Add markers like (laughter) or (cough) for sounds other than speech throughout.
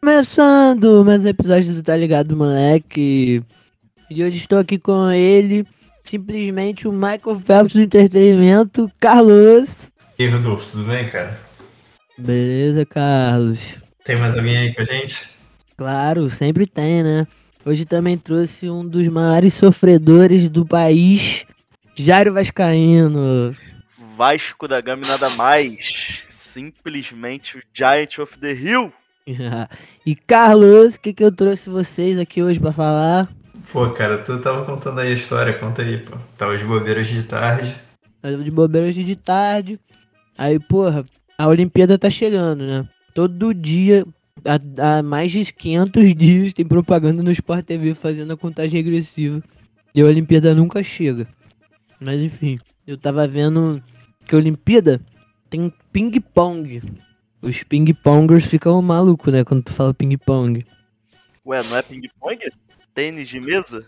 Começando mais um episódio do Tá Ligado, moleque. E hoje estou aqui com ele, simplesmente o Michael Phelps do entretenimento, Carlos. E aí, Rodolfo, tudo bem, cara? Beleza, Carlos? Tem mais alguém aí com a gente? Claro, sempre tem, né? Hoje também trouxe um dos maiores sofredores do país, Jairo Vascaíno. Vasco da Gama e nada mais. Simplesmente o Giant of the Hill. (laughs) e Carlos, o que, que eu trouxe vocês aqui hoje pra falar? Pô, cara, tu tava contando aí a história, conta aí, pô. Tava de bobeiras de tarde. Tava de bobeiras de tarde. Aí, porra, a Olimpíada tá chegando, né? Todo dia, há, há mais de 500 dias, tem propaganda no Sport TV fazendo a contagem regressiva. E a Olimpíada nunca chega. Mas enfim, eu tava vendo que a Olimpíada tem ping-pong. Os ping-pongers ficam malucos, né? Quando tu fala ping-pong. Ué, não é ping-pong? Tênis de mesa?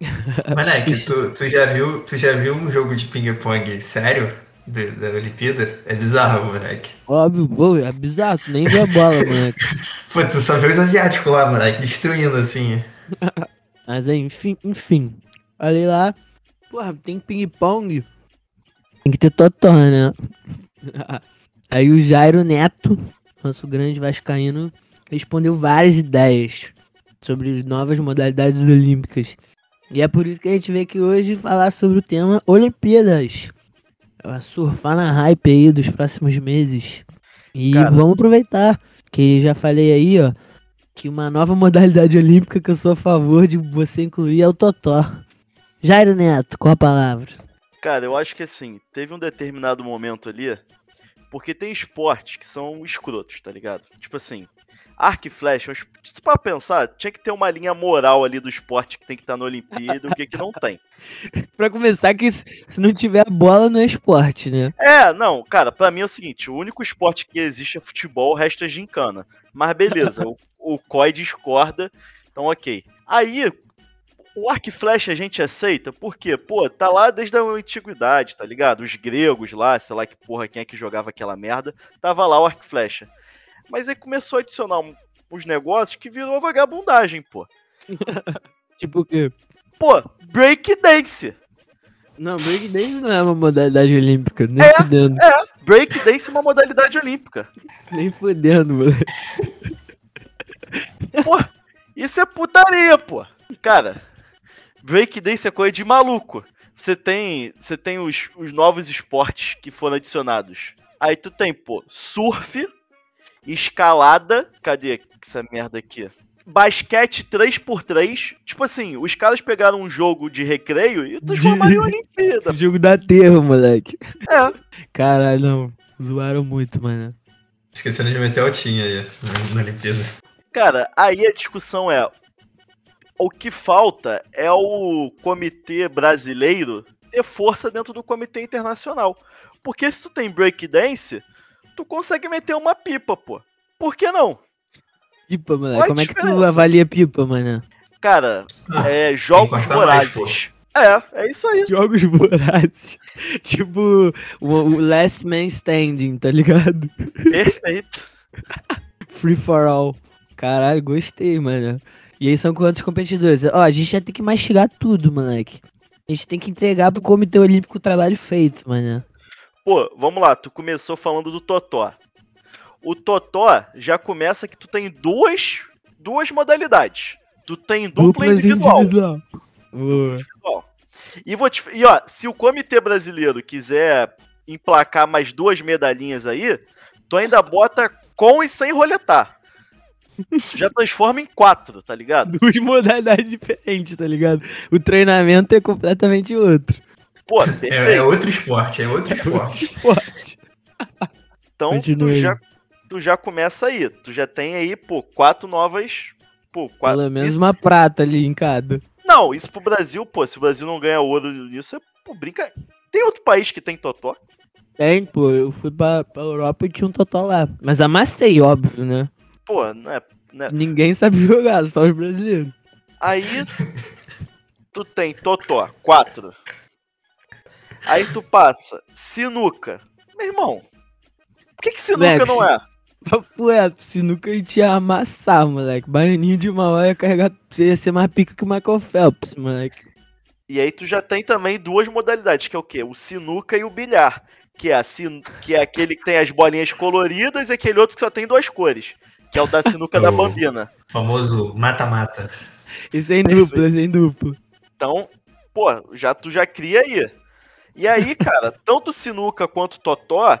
(laughs) Moleque, tu, tu, já viu, tu já viu um jogo de ping-pong sério da, da Olimpíada? É bizarro, moleque. Óbvio, pô, é bizarro, tu nem vê a bola, (laughs) moleque. Pô, tu só vê os asiáticos lá, moleque, destruindo assim. (laughs) Mas aí, enfim, enfim. Olha lá. Porra, tem ping-pong. Tem que ter totó, né? (laughs) Aí o Jairo Neto, nosso grande vascaíno, respondeu várias ideias sobre novas modalidades olímpicas. E é por isso que a gente veio aqui hoje falar sobre o tema Olimpíadas. Surfar na hype aí dos próximos meses. E Cara. vamos aproveitar, que já falei aí, ó, que uma nova modalidade olímpica que eu sou a favor de você incluir é o Totó. Jairo Neto, com a palavra. Cara, eu acho que assim, teve um determinado momento ali porque tem esportes que são escrotos, tá ligado? Tipo assim, arco e flecha, se tu para pensar, tinha que ter uma linha moral ali do esporte que tem que estar tá na Olimpíada e o que que não tem. (laughs) pra começar, que se não tiver bola, não é esporte, né? É, não, cara, pra mim é o seguinte, o único esporte que existe é futebol, o resto é gincana. Mas beleza, o, o COI discorda, então ok. Aí, o arco e flecha a gente aceita, porque, pô, tá lá desde a antiguidade, tá ligado? Os gregos lá, sei lá que porra, quem é que jogava aquela merda, tava lá o arco e flecha. Mas aí começou a adicionar uns negócios que virou vagabundagem, pô. (laughs) tipo o quê? Pô, breakdance. Não, breakdance não é uma modalidade olímpica, nem é, fudendo. É, breakdance é uma modalidade olímpica. (laughs) nem fudendo, moleque. Pô, isso é putaria, pô. Cara, breakdance é coisa de maluco. Você tem, você tem os, os novos esportes que foram adicionados. Aí tu tem, pô, surf, escalada. Cadê essa merda aqui? Basquete 3x3. Tipo assim, os caras pegaram um jogo de recreio e transformaram em Olimpíada. (laughs) jogo da terra, moleque. É. Caralho, não. Zoaram muito, mano. Esquecendo de meter altinha aí na Olimpíada. Cara, aí a discussão é: o que falta é o comitê brasileiro ter força dentro do comitê internacional. Porque se tu tem breakdance, tu consegue meter uma pipa, pô. Por que não? Pipa, mano. Como é que tu avalia pipa, mano? Cara, ah, é jogos vorazes. é, é isso aí. Jogos (laughs) vorazes. tipo, o, o Last Man Standing, tá ligado? Perfeito. Free for all. Caralho, gostei, mano. E aí são quantos competidores? Ó, a gente já tem que mastigar tudo, moleque. A gente tem que entregar pro Comitê Olímpico o trabalho feito, mano. Pô, vamos lá, tu começou falando do Totó. O Totó já começa que tu tem duas, duas modalidades. Tu tem dupla Duplas individual. individual. individual. E, vou te, e ó, se o Comitê Brasileiro quiser emplacar mais duas medalhinhas aí, tu ainda bota com e sem roletar já transforma em quatro, tá ligado? (laughs) Duas modalidades diferentes, tá ligado? O treinamento é completamente outro. Pô, é, é, outro esporte, é outro é esporte. Outro esporte. então, tu já, tu já começa aí. Tu já tem aí, pô, quatro novas. Pô, quatro. Pelo menos isso... uma prata ali em cada. Não, isso pro Brasil, pô, se o Brasil não ganha ouro nisso, é, pô, brinca. Tem outro país que tem totó? Tem, pô, eu fui pra, pra Europa e tinha um totó lá. Mas amassei, óbvio, né? Pô, não é, não é... Ninguém sabe (laughs) jogar, só os brasileiros. Aí tu tem Totó, 4. Aí tu passa, sinuca. Meu irmão, por que, que sinuca Lex. não é? Papo reto, sinuca a gente ia amassar, moleque. Baianinho de Mauá ia carregar. Você ia ser mais pica que o Michael Phelps, moleque. E aí tu já tem também duas modalidades, que é o quê? O sinuca e o bilhar. Que é, sin... que é aquele que tem as bolinhas coloridas e aquele outro que só tem duas cores. Que é o da sinuca da Oh. bambina. Famoso mata-mata. Esse é em duplo, esse é em duplo. Então, pô, já tu já cria aí. E aí, (laughs) cara, tanto sinuca quanto totó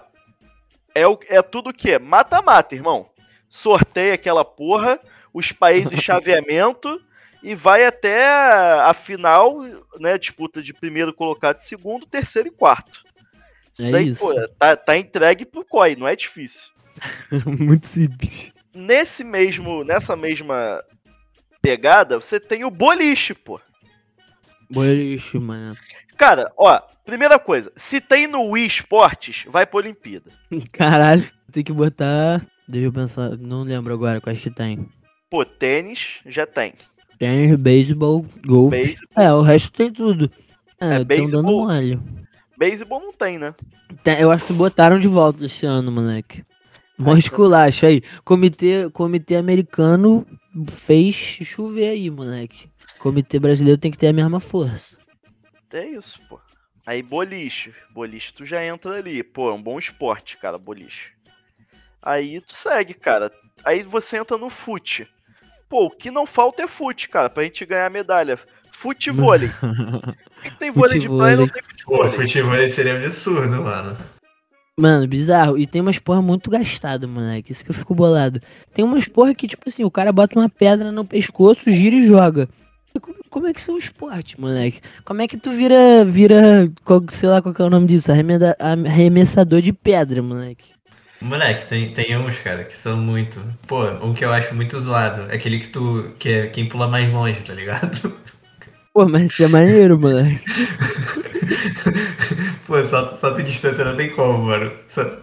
é, o, é tudo o quê? Mata-mata, irmão. Sorteia aquela porra, os países (laughs) chaveamento e vai até a final, né? Disputa de primeiro colocado, segundo, terceiro e quarto. Isso É daí, isso. pô, tá, tá entregue pro COI, não é difícil. (laughs) Muito simples. Nesse mesmo, nessa mesma pegada, você tem o boliche, pô. Boliche, mano. Cara, ó, primeira coisa, se tem no Wii Esportes, vai pra Olimpíada. (laughs) Caralho, tem que botar. Deixa eu pensar, não lembro agora quais que tem. Pô, tênis já tem. Tem beisebol, golfe. É, o resto tem tudo. É, É, beisebol- dando mole. beisebol não tem, né? Tem- eu acho que botaram de volta esse ano, moleque. Mó esculacho aí. Comitê, comitê americano fez chover aí, moleque. Comitê brasileiro tem que ter a mesma força. É isso, pô. Aí boliche. Boliche tu já entra ali. Pô, é um bom esporte, cara, boliche. Aí tu segue, cara. Aí você entra no fute. Pô, o que não falta é fute, cara, pra gente ganhar medalha. Fute e vôlei. (laughs) Por que, que tem vôlei de praia e não tem Pô, futebol? futebol seria absurdo, mano. Mano, bizarro. E tem umas porra muito gastada, moleque. Isso que eu fico bolado. Tem umas porra que, tipo assim, o cara bota uma pedra no pescoço, gira e joga. Como, como é que são os esportes, moleque? Como é que tu vira, vira, sei lá qual é o nome disso, arremeda- arremessador de pedra, moleque? Moleque, tem, tem uns, cara, que são muito. Pô, um que eu acho muito zoado. É aquele que tu. que é quem pula mais longe, tá ligado? (laughs) Pô, mas isso é maneiro, moleque. (laughs) Pô, salto, salto de distância não tem como, mano.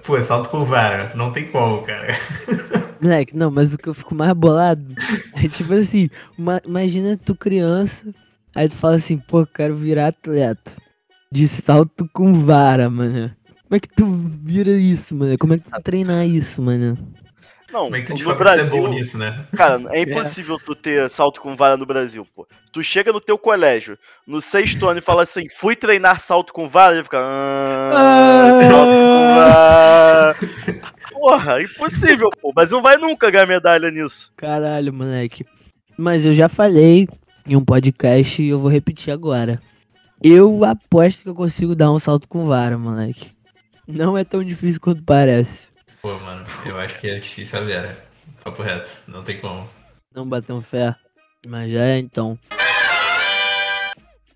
Pô, salto com vara, não tem como, cara. (laughs) Moleque, não, mas o que eu fico mais bolado é tipo assim, uma- imagina tu criança, aí tu fala assim, pô, quero virar atleta. De salto com vara, mano. Como é que tu vira isso, mano? Como é que tu treinar isso, mano? Não, Como é que tu no é Brasil, bom nisso, né? cara, (laughs) é impossível tu ter salto com vara no Brasil, pô. Tu chega no teu colégio, no sexto ano e fala assim, fui treinar salto com vara, e fica... Ah, salto com vara. Porra, impossível, pô. Mas não vai nunca ganhar medalha nisso. Caralho, moleque. Mas eu já falei em um podcast e eu vou repetir agora. Eu aposto que eu consigo dar um salto com vara, moleque. Não é tão difícil quanto parece. Pô, mano, eu acho que é difícil a Vera. Papo reto, não tem como. Não bateu fé. Mas já é então.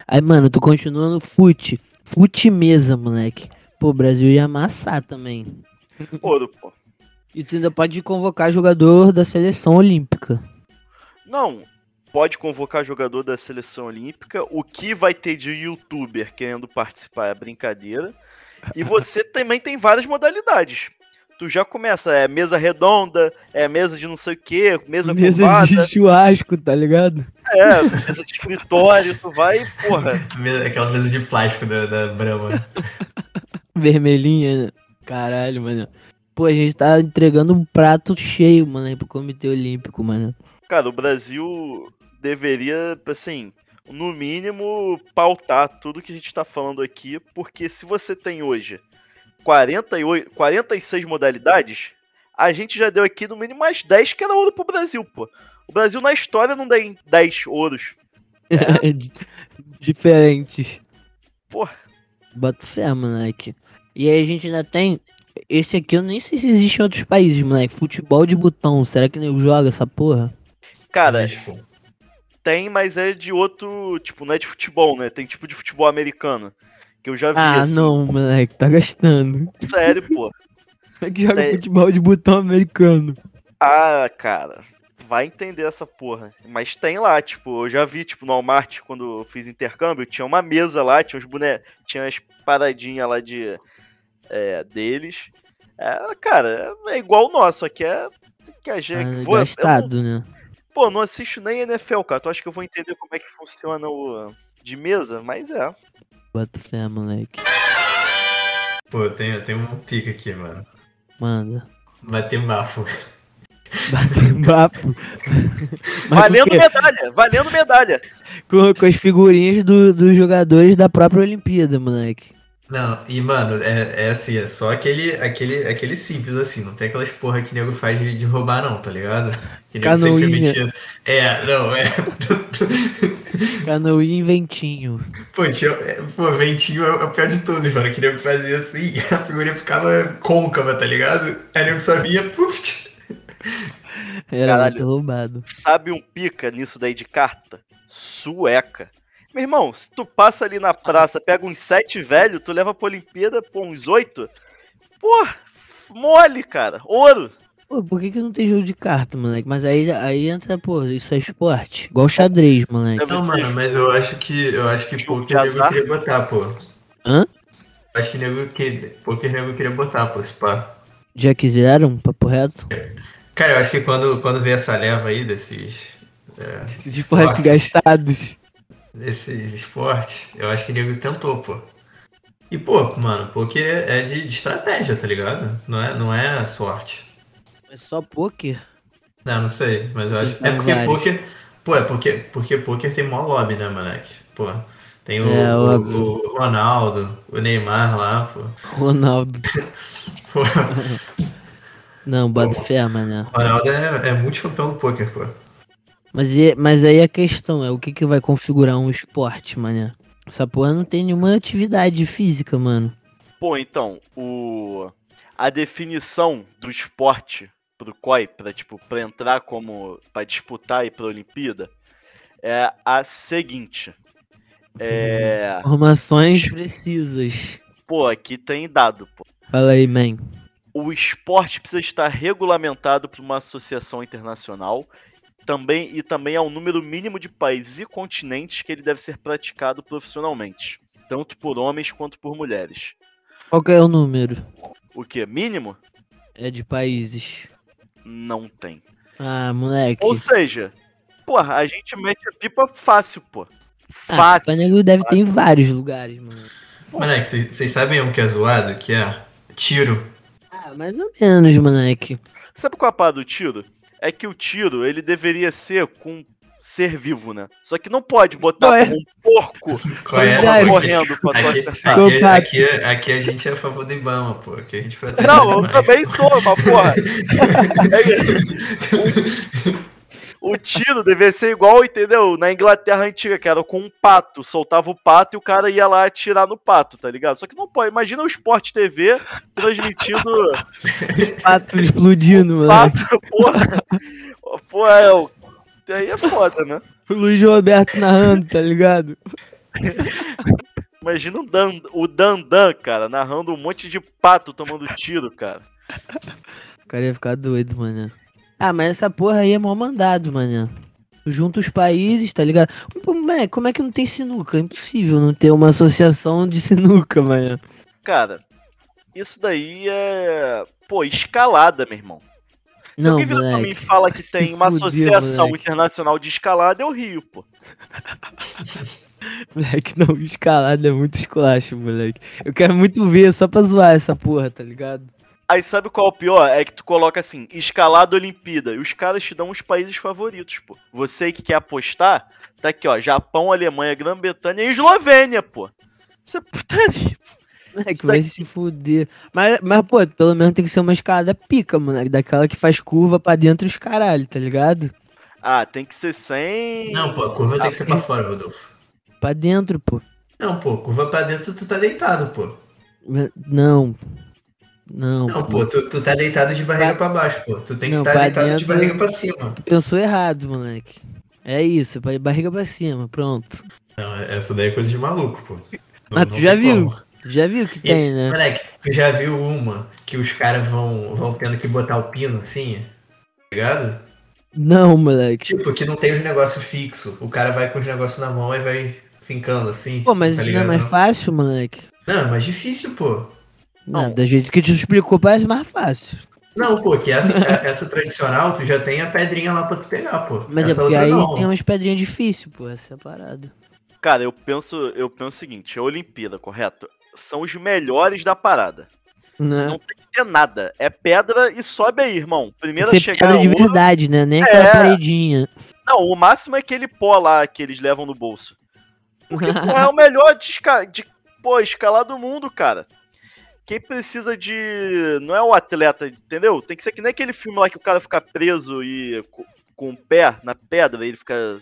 Aí, mano, tu continua no fute. Fute mesa, moleque. Pô, o Brasil ia amassar também. Ouro, pô. E tu ainda pode convocar jogador da seleção olímpica. Não, pode convocar jogador da seleção olímpica. O que vai ter de youtuber querendo participar é brincadeira. E você (laughs) também tem várias modalidades. Tu já começa, é mesa redonda, é mesa de não sei o que, mesa, Mesa curvada, de (laughs) churrasco, tá ligado? é, mesa de escritório, tu vai, porra. Aquela mesa de plástico da, da Brahma. (laughs) Vermelhinha, né? Caralho, mano. Pô, a gente tá entregando um prato cheio, mano, aí pro Comitê Olímpico, mano. Cara, o Brasil deveria, assim, no mínimo, pautar tudo que a gente tá falando aqui, porque se você tem hoje 48, 46 modalidades, a gente já deu aqui no mínimo mais 10 que era ouro pro Brasil, pô. O Brasil na história não tem 10 ouros. (laughs) Diferentes. Porra. Bota fé, moleque. E aí a gente ainda tem. Esse aqui eu nem sei se existe em outros países, moleque. Futebol de botão. Será que nego joga essa porra? Cara, Existe, pô. tem, mas é de outro, tipo, não é de futebol, né? Tem tipo de futebol americano. Que eu já vi, Ah, assim. não, moleque. Tá gastando. Sério, pô. Como é que joga É. futebol de botão americano? Ah, cara, vai entender essa porra. Mas tem lá, tipo, eu já vi, tipo, no Walmart, quando eu fiz intercâmbio, tinha uma mesa lá, tinha uns bonecos, tinha as paradinhas lá de. É, deles. É, cara, é igual o nosso, só que é. Que a gente. Ah, vou- eu não- gastado, né? pô, não assisto nem NFL, cara. Tu acha que eu vou entender como é que funciona o de mesa? Mas é. Bota fé, moleque. Pô, eu tenho, eu tenho um pico aqui, mano. Manda. Bater bafo. Bater (laughs) bafo. Valendo medalha, valendo medalha. com, com as figurinhas do- dos jogadores da própria Olimpíada, moleque. Não, e mano, é, é assim, é só aquele, aquele, aquele simples assim, não tem aquelas porra que nego faz de, de roubar não, tá ligado? Que nego sempre Canoinha. metia. É, não, é. (laughs) Canoinha e ventinho. Pô, tinha, é, pô, ventinho é, o- é o pior de tudo, mano. Que nego fazia assim, (laughs) a figurinha ficava côncava, tá ligado? Aí nego só vinha, puf, Era Caralho. muito roubado. Sabe um pica nisso daí de carta? Sueca. Meu irmão, se tu passa ali na praça, pega uns sete velho, tu leva pra Olimpíada, pô, uns oito. Pô, mole, cara. Ouro. Pô, por que, que não tem jogo de carta, moleque? Mas aí, aí entra, pô, isso é esporte. Igual xadrez, moleque. Não, mano, mas eu acho que eu acho que Jogo poker de nego queria botar, pô. Hã? Eu acho que nego que poker nego queria botar, pô, esse pá. Já quiseram? Papo reto? Cara, eu acho que quando, quando veio essa leva aí desses, Esses esportes Fortes. gastados. Desses esportes, eu acho que nego tentou, pô. E, pô, mano, poker é de, de estratégia, tá ligado? Não é, não é sorte. É só poker? Não, não sei, mas eu acho. É porque vários. poker. Pô, é porque, porque poker tem mó lobby, né, moleque? Pô. Tem o, É, o- o Ronaldo, o Neymar lá, pô. Ronaldo. Pô, (laughs) Não, bota fé, mané. o Ronaldo é, é multicampeão do poker, pô. Mas, e- mas aí a questão é o que, que vai configurar um esporte, mané? Essa porra não tem nenhuma atividade física, mano. Pô, então, o a definição do esporte pro COI, pra, tipo, pra entrar como. pra disputar e pra Olimpíada, é a seguinte. É. Informações precisas. Pô, aqui tem dado, pô. Fala aí, man. O esporte precisa estar regulamentado por uma associação internacional também, e também há um número mínimo de países e continentes que ele deve ser praticado profissionalmente, tanto por homens quanto por mulheres. Qual que é o número? O que? Mínimo? É de países. Não tem. Ah, moleque. Ou seja, porra, a gente mete a pipa fácil, pô. Ah, Fácil. Panego deve ter em vários lugares, mano. Moleque, vocês sabem um que é zoado? Que é tiro. Ah, mais ou menos, moleque. Sabe qual é a parada do tiro? É que o tiro, ele deveria ser com ser vivo, né? Só que não pode botar é? um porco (laughs) é? Aqui- correndo pra tu Aqui, acertar. aqui, aqui, aqui a gente é a favor do Ibama, pô. Aqui a gente protege Não, eu também sou, mas porra. (laughs) (laughs) o, tiro deveria ser igual, entendeu? Na Inglaterra antiga, que era com um pato. Soltava o pato e o cara ia lá atirar no pato, tá ligado? Só que não pode. Imagina o Sport TV transmitindo (laughs) Pato explodindo, moleque. pato, porra. Pô, é, o- aí é foda, né? O Luiz Roberto narrando, tá ligado? Imagina o, Dan, o Dandan, cara, narrando um monte de pato tomando tiro, cara. O cara ia ficar doido, mano. Ah, mas essa porra aí é mal mandado, mano. Junta os países, tá ligado? Moleque, como é que não tem sinuca? É impossível não ter uma associação de sinuca, mano. Cara, isso daí é. Pô, escalada, meu irmão. Se Não, alguém vira pra mim e fala que (laughs) tem uma associação moleque. internacional de escalada, eu rio, pô. (laughs) Moleque, não, escalada é muito esculacho, moleque. Eu quero muito ver só pra zoar essa porra, tá ligado? Aí sabe qual é o pior? É que tu coloca assim, escalada Olimpíada, e os caras te dão os países favoritos, pô. Você que quer apostar, tá aqui, ó, Japão, Alemanha, Grã-Bretanha e Eslovênia, pô. (laughs) Isso é putaria. Moleque, Isso vai se fuder. Mas, mas, pô, pelo menos tem que ser uma escalada pica, moleque. Daquela que faz curva pra dentro os caralho, tá ligado? Ah, tem que ser sem. Não, pô, a curva tem que ser pra fora, Rodolfo. Pra dentro, pô. Não, pô, curva pra dentro tu tá deitado, pô. Não. Não, Não, pô. tu, tu tá deitado de barriga pra baixo, pô. Tu tem que Não, estar pra deitado de dentro- barriga pra cima. Tu pensou errado, moleque. É isso, barriga pra cima, pronto. Não, essa daí é coisa de maluco, pô. Ah, tu já viu? como. Já viu que E, tem, né? Moleque, tu já viu uma que os caras vão, vão tendo que botar o pino assim? Tá ligado? Não, moleque. Tipo, que não tem os negócios fixos. O cara vai com os negócios na mão e vai fincando assim. Pô, mas tá isso não é mais fácil, moleque? Não, é mais difícil, pô. Não, Não. da jeito que tu explicou, parece mais fácil. Não, pô, que essa, (laughs) essa tradicional, tu já tem a pedrinha lá pra tu pegar, pô. Mas essa é porque aí não. tem umas pedrinhas difíceis, pô, essa é a parada. Cara, eu penso, eu penso o seguinte, a Olimpíada, correto? São os melhores da parada. Né? Não tem que ter nada. É pedra e sobe aí, irmão. Tem Primeiro que a ser chegar pedra de ouro- verdade, né? Nem aquela É. paredinha. Não, o máximo é aquele pó lá que eles levam no bolso. Porque, (laughs) pô, é o melhor de, esca... de pô, escalar do mundo, cara. Quem precisa de. Não é o atleta, entendeu? Tem que ser que nem aquele filme lá que o cara fica preso e co- com o pé na pedra, e ele fica,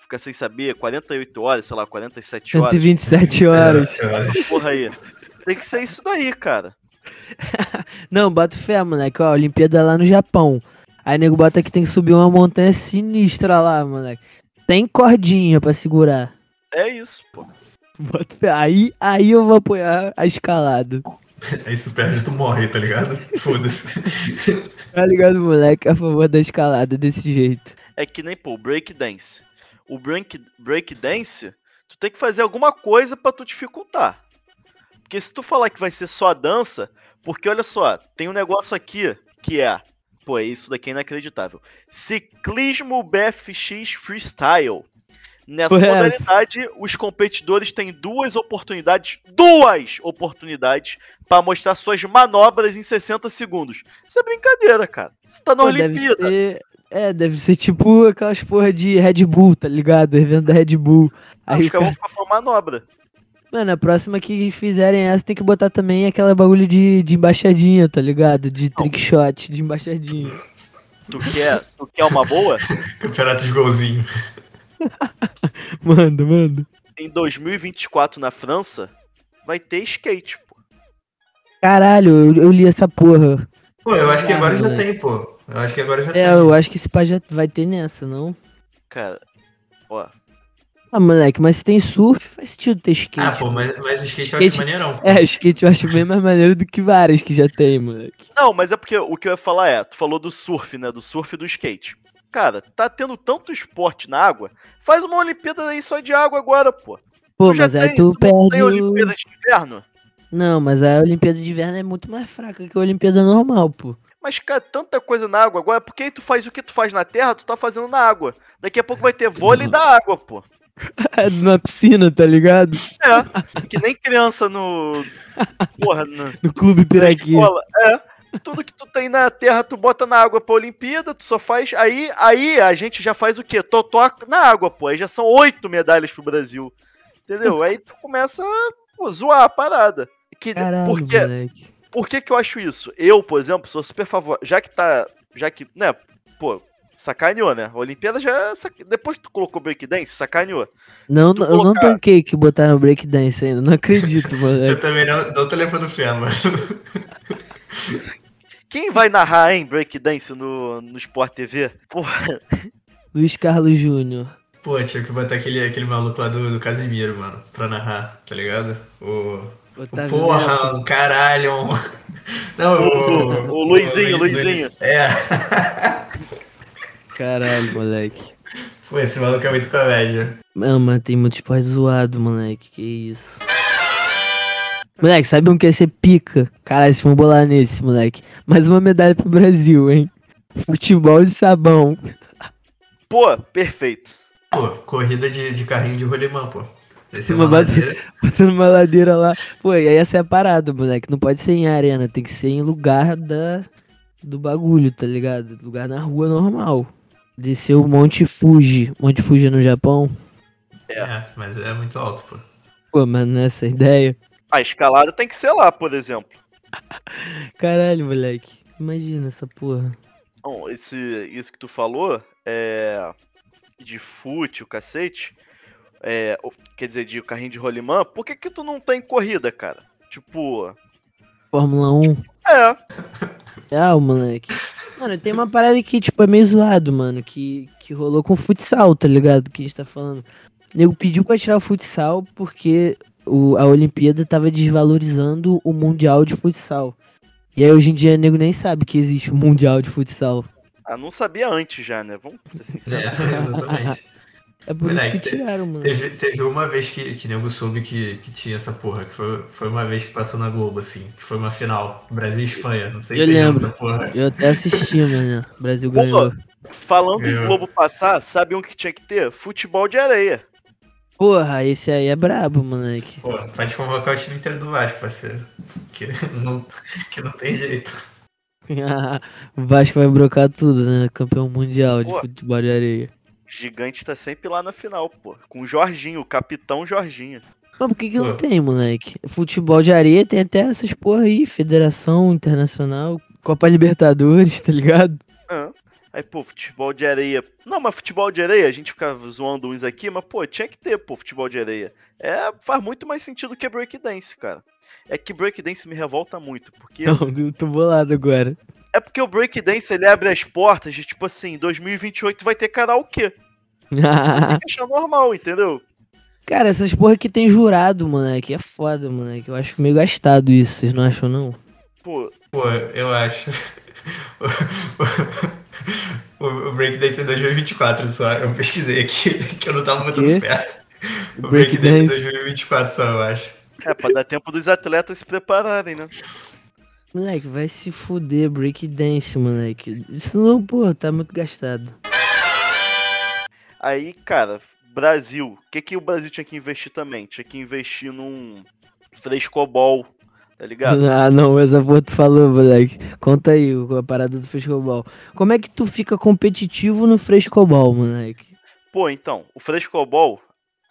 fica sem saber 48 horas, sei lá, 47 horas. 127 horas. É, Essa porra aí. Tem que ser isso daí, cara. (laughs) Não, bota fé, moleque. Ó, Olimpíada lá no Japão. Aí nego bota que tem que subir uma montanha sinistra lá, moleque. Tem cordinha pra segurar. É isso, pô. Bota fé. Aí, aí eu vou apoiar a escalada. (laughs) Aí se tu perde, tu morre, tá ligado? Foda-se. (laughs) Tá ligado, moleque? A favor da escalada desse jeito. É que nem, pô, breakdance. O break, breakdance, tu tem que fazer alguma coisa pra tu dificultar. Porque se tu falar que vai ser só dança, porque olha só, tem um negócio aqui que é, pô, isso daqui é inacreditável. Ciclismo BFX Freestyle. Nessa é modalidade, os competidores têm duas oportunidades, duas oportunidades, pra mostrar suas manobras em 60 segundos. Isso é brincadeira, cara. Isso tá na Pô, deve Olimpíada. ser. É, deve ser tipo aquelas porra de Red Bull, tá ligado? Evento da Red Bull. Aí os o caras cara... vão ficar manobra. Mano, a próxima que fizerem essa tem que botar também aquela bagulho de, de embaixadinha, tá ligado? De trick shot, de embaixadinha. Tu quer, tu quer uma boa? (laughs) Campeonato de golzinho. (laughs) Manda, manda. Em 2024 na França, vai ter skate, pô. Caralho, eu, eu li essa porra. Pô, eu acho que Ah, agora já tem, pô. Eu acho que agora já É, tem. eu acho que esse pá já vai ter nessa, não? Cara, ó. Ah, moleque, mas se tem surf, faz sentido ter skate. Ah, pô, mas, mas skate eu Skate- acho maneirão. pô. É, skate eu acho bem mais maneiro do que várias que já tem, moleque. Não, mas é porque o que eu ia falar é, tu falou do surf, né? Do surf e do skate. Cara, tá tendo tanto esporte na água. Faz uma Olimpíada aí só de água agora, pô. Pô, Tu mas aí tem- tu não perde tem. Olimpíada de inverno? Não, mas a Olimpíada de Inverno é muito mais fraca que a Olimpíada normal, pô. Mas, cara, tanta coisa na água agora, porque aí tu faz o que tu faz na terra, tu tá fazendo na água. Daqui a pouco vai ter vôlei da água, pô. (laughs) Na piscina, tá ligado? É, que nem criança no. Porra, no, No Clube Piraquê. É. Tudo que tu tem na terra, tu bota na água pra Olimpíada, tu só faz. Aí, aí a gente já faz o quê? Totó na água, pô. Aí já são oito medalhas pro Brasil. Entendeu? Aí tu começa a pô, zoar a parada. Que, Caralho, porque, moleque. por que que eu acho isso? Eu, por exemplo, sou super favor. Já que tá. Já que, né, pô, sacaneou, né? A Olimpíada já. Depois que tu colocou breakdance, sacaneou. Não, tu eu não colocar- tanquei que botaram breakdance ainda, não acredito, (laughs) Eu moleque. também não, não tô levando fé, mano. (laughs) Quem vai narrar, hein, breakdance no, no Sport TV? Porra, Luiz Carlos Júnior. Pô, tinha que botar aquele, aquele maluco lá do, do Casemiro, mano, pra narrar, tá ligado? O. o porra, um caralho. um- Não, O- o Luizinho, Luizinho. É. Caralho, moleque. Pô, esse maluco é muito comédia. Mano, mas tem muito esporte zoado, moleque. Que isso. Moleque, sabe um que ia ser pica? Caralho, se vão bolar nesse, moleque. Mais uma medalha pro Brasil, hein? Futebol de sabão. pô, perfeito. Pô, corrida de, de carrinho de rolimã, pô. Esse é Uma maneira. (laughs) Botando uma ladeira lá. Pô, e aí essa é a parada, moleque. Não pode ser em arena, tem que ser em lugar da, do bagulho, tá ligado? Lugar na rua normal. Descer o Monte Fuji. Monte Fuji é no Japão? É, mas é muito alto, pô. Pô, mano, essa ideia. A escalada tem que ser lá, por exemplo. Caralho, moleque. Imagina essa porra. Bom, esse, isso que tu falou, é. De fute, o cacete. É, quer dizer, de carrinho de rolimã, por que que tu não tem corrida, cara? Tipo. Fórmula 1. É, (laughs) É, moleque. Mano, tem uma parada que, tipo, é meio zoado, mano. Que, que rolou com o futsal, tá ligado? Que a gente tá falando. O nego pediu pra tirar o futsal porque o, a Olimpíada tava desvalorizando o Mundial de Futsal. E aí hoje em dia o nego nem sabe que existe o Mundial de Futsal. ah, não sabia antes já, né? Vamos ser É, sinceros. exatamente. (laughs) É por Moleque, isso que tiraram, mano. Teve, teve uma vez que, que nego soube que, que tinha essa porra, que foi, foi uma vez que passou na Globo, assim, que foi uma final, Brasil e Espanha, não sei Eu se lembro. dessa porra. Eu até assisti, mano. Brasil Pô, ganhou. Falando em Ganhou. Globo passar, sabe um que tinha que ter? Futebol de areia. Porra, esse aí é brabo, moleque. Pô, pode convocar o time inteiro do Vasco, parceiro. Que (laughs) não, que não tem jeito. o (laughs) Vasco vai brocar tudo, né? Campeão mundial de Pô. futebol de areia. Gigante tá sempre lá na final, pô. Com o Jorginho, o capitão Jorginho. Mas por que, que não tem, moleque? Futebol de areia tem até essas porra aí, Federação Internacional, Copa Libertadores, (laughs) tá ligado? Ah. Aí, pô, futebol de areia. Não, mas futebol de areia, a gente fica zoando uns aqui, mas, pô, tinha que ter, pô, futebol de areia. É, faz muito mais sentido que breakdance, cara. É que breakdance me revolta muito, porque. (laughs) Não, eu tô bolado agora. É porque o breakdance ele abre as portas de tipo assim, 2028 vai ter karaokê. Tem que achar normal, entendeu? Cara, essas porra que tem jurado, moleque, é foda, moleque. Eu acho meio gastado isso, vocês não acham, não? Pô, Pô, eu acho. (laughs) (laughs) O, Breakdance é 2024 só. Eu pesquisei aqui, (laughs) que eu não tava botando Quê? fé. O Breakdance? Breakdance é 2024 só, eu acho. é pra dar tempo dos atletas se prepararem, né? Moleque, vai se fuder, breakdance, moleque. Isso não, pô, tá muito gastado. Aí, cara, Brasil. O que, que o Brasil tinha que investir também? Tinha que investir num frescobol, tá ligado? (laughs) Ah, não, essa porra tu falou, moleque. Conta aí a parada do frescobol. Como é que tu fica competitivo no frescobol, moleque? Pô, então, o frescobol,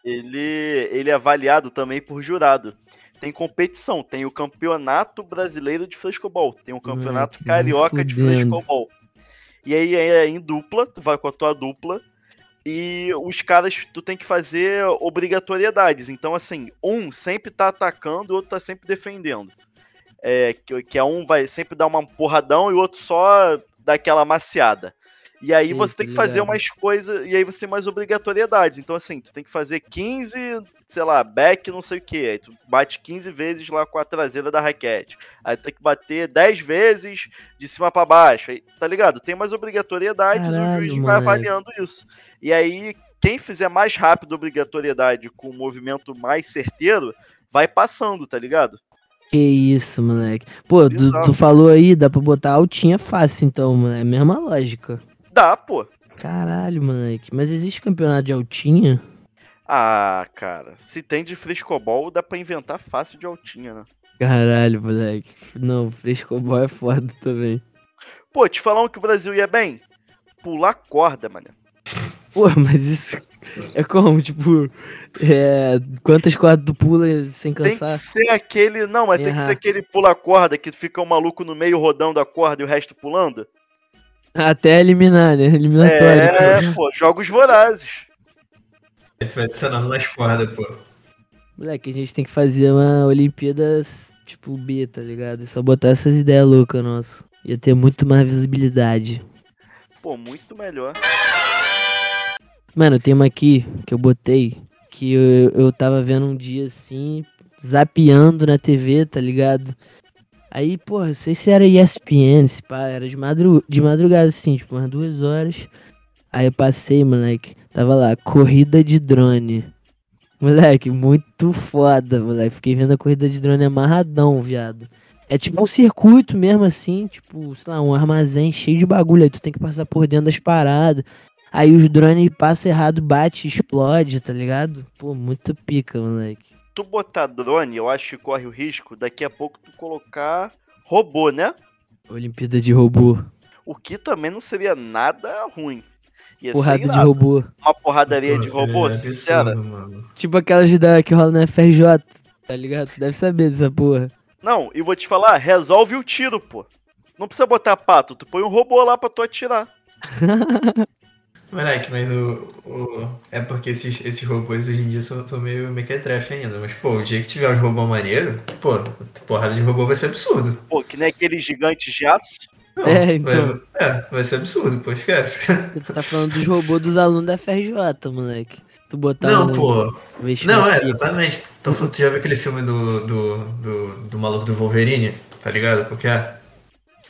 ele, ele é avaliado também por jurado. Tem competição, tem o Campeonato Brasileiro de Frescobol, tem o Campeonato Moleque, Carioca de. Frescobol. E aí é em dupla, tu vai com a tua dupla, e os caras, tu tem que fazer obrigatoriedades. Então, assim, um sempre tá atacando, o outro tá sempre defendendo. É, que, que é um vai sempre dar uma porradão e o outro só dá aquela maciada. E aí Sim, você tem que fazer ligado. umas coisas, e aí você tem mais obrigatoriedades. Então, assim, tu tem que fazer 15, sei lá, back não sei o que. Aí tu bate 15 vezes lá com a traseira da raquete. Aí tu tem que bater 10 vezes de cima pra baixo. Aí, tá ligado? Tem mais obrigatoriedades, o Caralho, juiz vai moleque. avaliando isso. E aí, quem fizer mais rápido a obrigatoriedade com o movimento mais certeiro, vai passando, tá ligado? Que isso, moleque. Pô, tu, tu falou aí, dá pra botar altinha fácil, então, mano. É a mesma lógica. Dá, pô. Caralho, moleque. Mas existe campeonato de altinha? Ah, cara, se tem de frescobol, dá pra inventar fácil de altinha, né? Caralho, moleque. Não, frescobol é foda também. Pô, te falar um que o Brasil ia bem? Pular corda, mano. Pô, mas isso é como, tipo, é, quantas cordas tu pula sem Tem cansar? que ser aquele. Não, mas tem que ser aquele pula-corda que fica o maluco no meio rodando a corda e o resto pulando. Até eliminar, né? Eliminatório. É, pô, jogos vorazes. Aí tu vai adicionando nas cordas, pô. Moleque, a gente tem que fazer uma Olimpíada, tipo, B, tá ligado? Só botar essas ideias loucas, nossa. Ia ter muito mais visibilidade. Pô, muito melhor. Mano, tem uma aqui que eu botei que eu, eu tava vendo um dia assim, zapeando na TV, tá ligado? Aí, porra, não sei se era ESPN, se pá, era de, madru de madrugada assim, tipo, umas duas horas. Aí eu passei, moleque, tava lá, corrida de drone. Moleque, muito foda, moleque. Fiquei vendo a corrida de drone amarradão, viado. É tipo um circuito mesmo assim, tipo, sei lá, um armazém cheio de bagulho. Aí tu tem que passar por dentro das paradas. Aí os drones passam errado, bate, explode, tá ligado? Pô, muito pica, moleque. Tu botar drone, eu acho que corre o risco daqui a pouco tu colocar robô, né? Olimpíada de robô. O que também não seria nada ruim. Ia Porrada de robô. Uma porradaria de robô, seria sincera. absurdo. Tipo aquelas da, que rola na FRJ, tá ligado? Tu deve saber dessa porra. Não, e vou te falar, resolve o tiro, pô. Não precisa botar pato, tu põe um robô lá pra tu atirar. (laughs) Moleque, mas o, o- É porque esses, esses robôs hoje em dia são, são meio mequetrefe ainda. Mas, pô, o dia que tiver uns robôs maneiros, pô, porrada de robô vai ser absurdo. Pô, que nem aqueles gigantes de aço. Não, É, então. Vai, é, vai ser absurdo, pô, esquece. Tu tá falando dos robôs dos alunos da FRJ, moleque. Se tu botar Não, um pô. Não, é, exatamente. Tô falando- tu já viu aquele filme do, do, do, do maluco do Wolverine? Tá ligado? Porque é.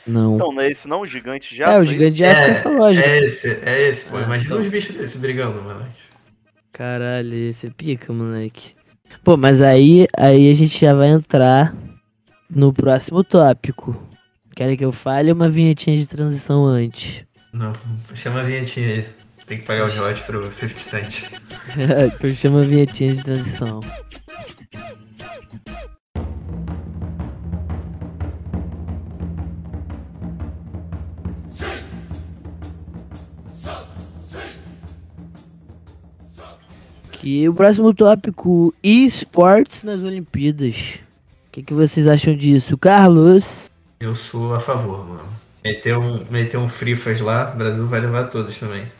Não. Então, não é esse não, o gigante de aço? é, o gigante de aço é essa lógica. É esse, é esse, pô. Ah, Imagina então. os bichos desses brigando, mano. Caralho, esse é pica, moleque. Pô, mas aí, aí a gente já vai entrar no próximo tópico. Querem que eu fale uma vinhetinha de transição antes? Não, chama a vinhetinha aí. Tem que pagar os royalties pro 50 Cent. (laughs) então chama a vinhetinha de transição. Que o próximo tópico esportes nas Olimpíadas. O que, que vocês acham disso, Carlos? Eu sou a favor, mano. Meter um, meter um Frifas lá, o Brasil vai levar todos também.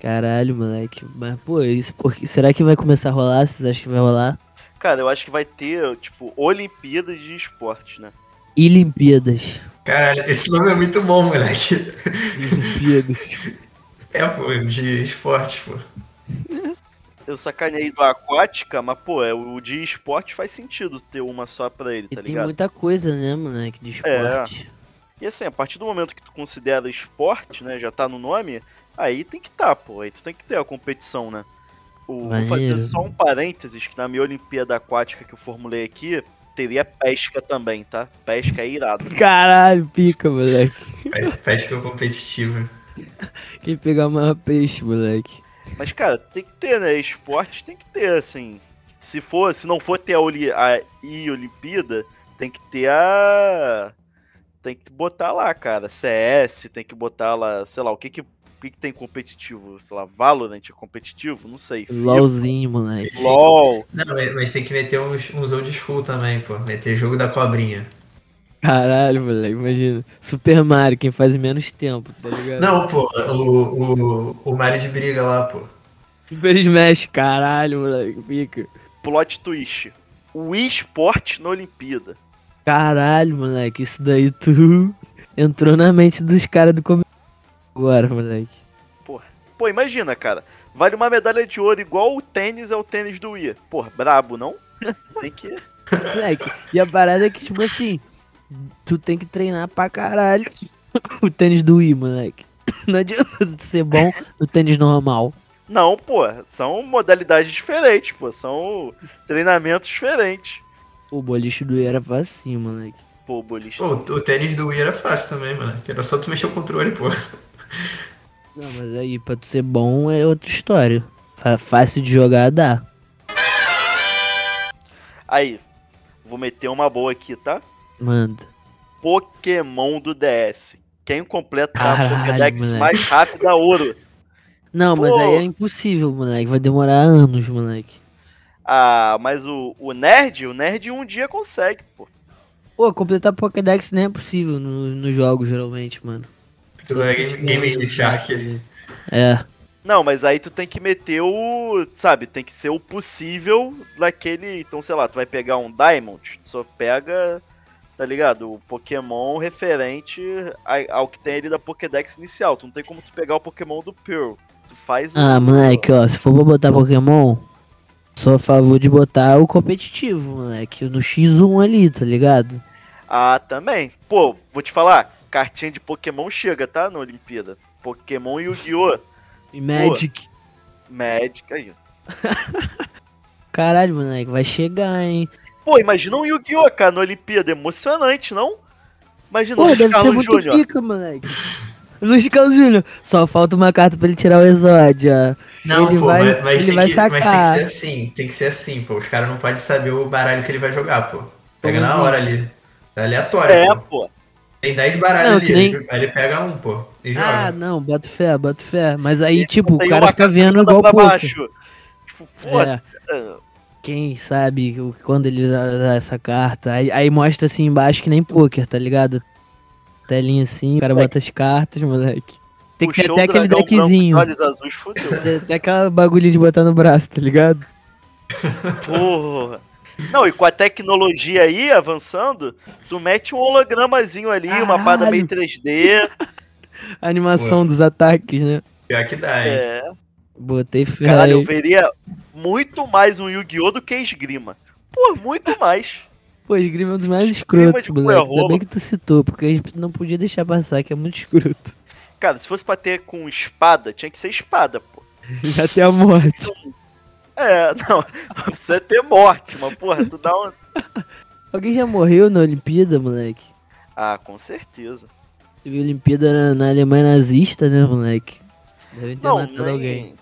Caralho, moleque. Mas, pô, isso porque, será que vai começar a rolar? Vocês acham que vai rolar? Cara, eu acho que vai ter, tipo, Olimpíadas de esporte, né? Olimpíadas. Caralho, esse nome é muito bom, moleque. Olimpíadas. (laughs) É, pô, de esporte, pô. Eu sacanei do aquática, mas, pô, é, o de esporte faz sentido ter uma só pra ele, E tá tem ligado? muita coisa, né, moleque, de esporte. E assim, a partir do momento que tu considera esporte, né, já tá no nome, aí tem que tá, pô, aí tu tem que ter a competição, né? O, vou fazer só um parênteses, que na minha Olimpíada Aquática que eu formulei aqui, teria pesca também, tá? Pesca é irado. (laughs) Caralho, pica, moleque. Pe- Pesca competitiva. Quem pegar o maior peixe, moleque. Mas, cara, tem que ter, né? Esporte tem que ter, assim. Se for, se não for ter a, Oli a I-Olimpíada, tem que ter a. Tem que botar lá, cara. CS, tem que botar lá, sei lá, o que que, o que, que tem competitivo? Sei lá, Valorant é competitivo? Não sei. (laughs) LOLzinho, moleque. LOL. Não, mas, mas tem que meter uns, uns old school também, pô. Meter jogo da cobrinha. Caralho, moleque, imagina. Super Mario, quem faz menos tempo, tá ligado? Não, pô, o, o, o Mario de briga lá, pô. Super Smash, caralho, moleque, pica. Plot twist. O esporte na Olimpíada. Caralho, moleque, isso daí tu (laughs) entrou na mente dos caras do começo. Agora, moleque. Pô, imagina, cara. Vale uma medalha de ouro igual o tênis é o tênis do Ia. Porra, brabo, não? Tem que. (laughs) Moleque, e a parada é que, tipo assim, tu tem que treinar pra caralho (laughs) o tênis do Wii, moleque. (laughs) Não adianta tu ser bom no tênis normal. Não, pô, são modalidades diferentes, pô, são treinamentos diferentes. O boliche do Wii era facinho, moleque. Pô, o boliche. Pô, o tênis do Wii era fácil também, mano. Que era só tu mexer o controle, pô. Não, mas aí, pra tu ser bom é outra história. Fa- Fácil de jogar dá. Aí, vou meter uma boa aqui, tá? Manda. Pokémon do DS. Quem completa a Caralho, Pokédex moleque. mais rápido é ouro. Não, mas Pô. aí é impossível, moleque. Vai demorar anos, moleque. Ah, mas o, o nerd, o nerd um dia consegue, pô. Pô, completar Pokédex nem é possível no- nos jogos, geralmente, mano. Tu é game, game de Shark. É. Não, mas aí tu tem que meter o. Sabe, tem que ser o possível daquele. Então, sei lá, tu vai pegar um Diamond, tu só pega, tá ligado? O Pokémon referente ao que tem ali da Pokédex inicial. Tu não tem como tu pegar o Pokémon do Pearl. Tu faz o. Ah, moleque, ó, se for pra botar Pokémon, sou a favor de botar o competitivo, moleque. No X1 ali, tá ligado? Ah, também. Pô, vou te falar, cartinha de Pokémon chega, tá? Na Olimpíada. Pokémon e Yu-Gi-Oh! E Magic. Magic aí. (laughs) Caralho, moleque, vai chegar, hein? Pô, imagina um Yu-Gi-Oh! cara na Olimpíada. Emocionante, não? Imagina Pô, o deve ser Carlos muito Júnior. pica, moleque. Luiz Carlos Júnior. Só falta uma carta pra ele tirar o exódio. ó. Não, Ele pô, vai- mas, mas ele tem vai que, mas tem que sacar. ser assim. Tem que ser assim, pô. Os caras não podem saber o baralho que ele vai jogar, pô. Pega Como na assim? hora ali. É aleatório, É, pô. pô. Tem 10 baralhos Não, ali. nem- ele, aí ele pega um, pô. E Ah, joga. não, bota fé, bota fé. Mas aí, tipo, o cara fica vendo igual baixo. Tipo, foda. É. Quem sabe quando ele usar essa carta. Aí, aí mostra assim embaixo que nem poker, tá ligado? Telinha assim, o cara Moleque. bota as cartas, moleque. Tem que ter até o aquele deckzinho. de olhos azuis, fudeu. (laughs) Tem Até aquela bagulho de botar no braço, tá ligado? Porra. Não, e com a tecnologia aí avançando, tu mete um hologramazinho ali, uma parada Caralho. meio 3D. A (laughs) animação dos ataques, né? Pior que dá, hein? É. Botei fé. Caralho, eu veria muito mais um Yu-Gi-Oh! do que esgrima. Pô, muito mais. Pô, esgrima é um dos mais escrotos, de moleque. Ainda bem que tu citou, porque a gente não podia deixar passar, que é muito escroto. Cara, se fosse pra ter com espada, tinha que ser espada, pô. (laughs) Até a morte. É, (laughs) não, precisa ter morte, mas porra, tu dá um. (laughs) Alguém já morreu na Olimpíada, moleque? Ah, com certeza. Teve Olimpíada na, na Alemanha nazista, né, moleque? Devem ter Não, matado nem- alguém.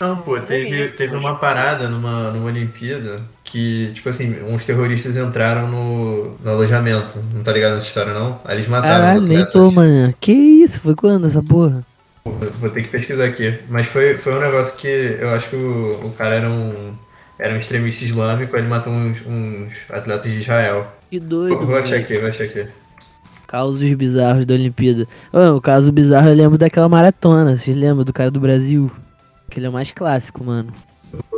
Não, pô, teve, isso, teve mas- uma parada numa, numa Olimpíada que, tipo assim, uns terroristas entraram no, no alojamento. Não tá ligado nessa história, não? Aí eles mataram Caralho, os nem tô, mano. Que isso? Foi quando essa porra? Vou, vou ter que pesquisar aqui. Mas foi, foi um negócio que eu acho que o, o cara era um, era um extremista islâmico, ele matou uns, uns atletas de Israel. Que doido, Vou, vou achar aqui, vou achar aqui. Causos bizarros da Olimpíada. Ô, o caso bizarro eu lembro daquela maratona. Vocês lembram do cara do Brasil? Aquele é o mais clássico, mano.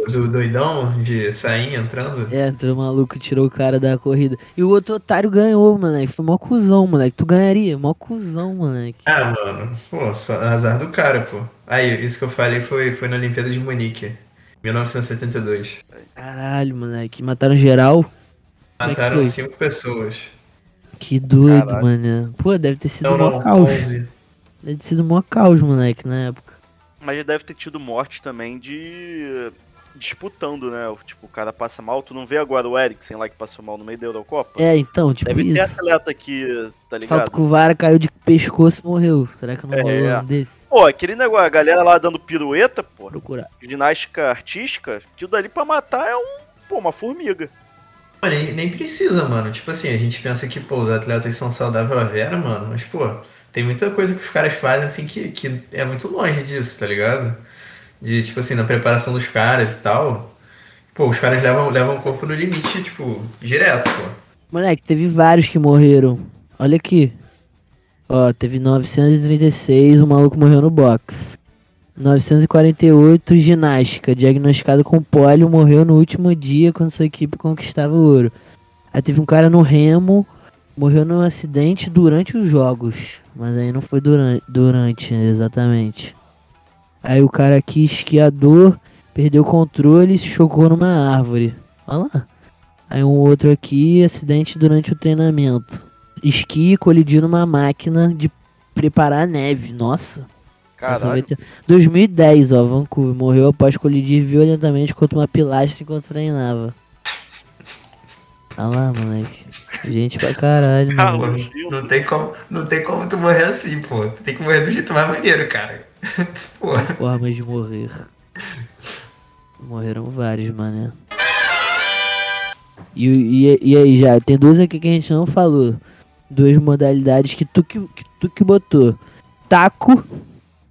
Do doidão de sair entrando. É, entrou maluco, tirou o cara da corrida. E o outro otário ganhou, moleque. Foi mó cuzão, moleque. Tu ganharia? Mó cuzão, moleque. Ah, mano, pô, só azar do cara, pô. Aí, isso que eu falei foi, foi na Olimpíada de Munique, 1972. Caralho, moleque. Mataram geral? É Mataram foi? cinco pessoas. Que doido, Caralho. mano. Pô, deve ter sido Não, mó não, caos. 11. Deve ter sido mó caos, moleque, na época. Mas já deve ter tido morte também de. disputando, né? Tipo, o cara passa mal. Tu não vê agora o Eriksen lá que passou mal no meio da Eurocopa? É, então, tipo Deve ter isso. atleta aqui, tá ligado? Salto com vara, caiu de pescoço e morreu. Será que não É. rolou um desse? Pô, aquele negócio, a galera lá dando pirueta, pô, Procurar. ginástica artística, aquilo dali pra matar é um, pô, uma formiga. Pô, nem, nem precisa, mano. Tipo assim, a gente pensa que, pô, os atletas são saudáveis à vera, mano. Mas, pô, tem muita coisa que os caras fazem, assim, que, que é muito longe disso, tá ligado? De, tipo assim, na preparação dos caras e tal. Pô, os caras levam, levam o corpo no limite, tipo, direto, pô. Moleque, teve vários que morreram. Olha aqui. Ó, teve 936, o maluco morreu no box. 948, ginástica, diagnosticado com pólio, morreu no último dia quando sua equipe conquistava o ouro. Aí teve um cara no remo, morreu num acidente durante os jogos. Mas aí não foi durante, durante exatamente. Aí o cara aqui, esquiador, perdeu o controle e se chocou numa árvore. Olha lá. Aí um outro aqui, acidente durante o treinamento. Esqui colidiu numa máquina de preparar neve. Nossa. Caralho. ter- 2010, ó, Vancouver. Morreu após colidir violentamente contra uma pilastra enquanto treinava. Olha lá, moleque. Gente pra caralho, mano. Não, tem como, não tem como tu morrer assim, pô. Tu tem que morrer do jeito mais maneiro, cara. (laughs) Pô. Formas de morrer. Morreram vários, mano. E, e, e aí, já, tem duas aqui que a gente não falou. Duas modalidades que tu que, que, tu que botou. Taco.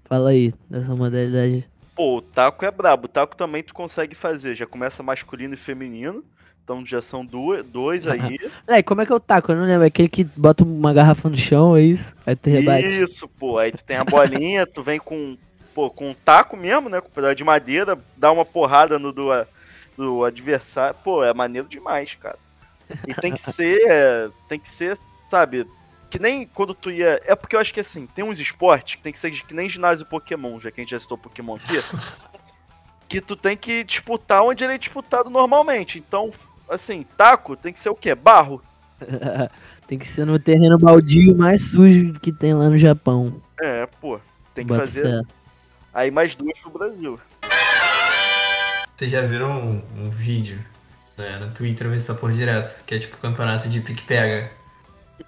Fala aí, dessa modalidade. Pô, o taco é brabo. O taco também tu consegue fazer. Já começa masculino e feminino. Então já são duas, dois aí. (laughs) É, como é que é o taco? Eu não lembro. É aquele que bota uma garrafa no chão, é isso? Aí tu rebate. Isso, pô. Aí tu tem a bolinha, tu vem com, pô, com um taco mesmo, né? Com um pedaço de madeira, dá uma porrada no do, do adversário. Pô, é maneiro demais, cara. E tem que (laughs) ser, é, tem que ser, sabe? Que nem quando tu ia. É porque eu acho que assim, tem uns esportes que tem que ser que nem ginásio Pokémon, já que a gente já citou Pokémon aqui. (laughs) que tu tem que disputar onde ele é disputado normalmente. Então, assim, taco tem que ser o quê? Barro. (laughs) tem que ser no terreno baldio mais sujo que tem lá no Japão. É, pô. Tem que Bota fazer. fé. Aí mais duas pro Brasil. Vocês já viram um, um vídeo né, no Twitter, eu vejo essa porra direto, que é tipo campeonato de pique-pega.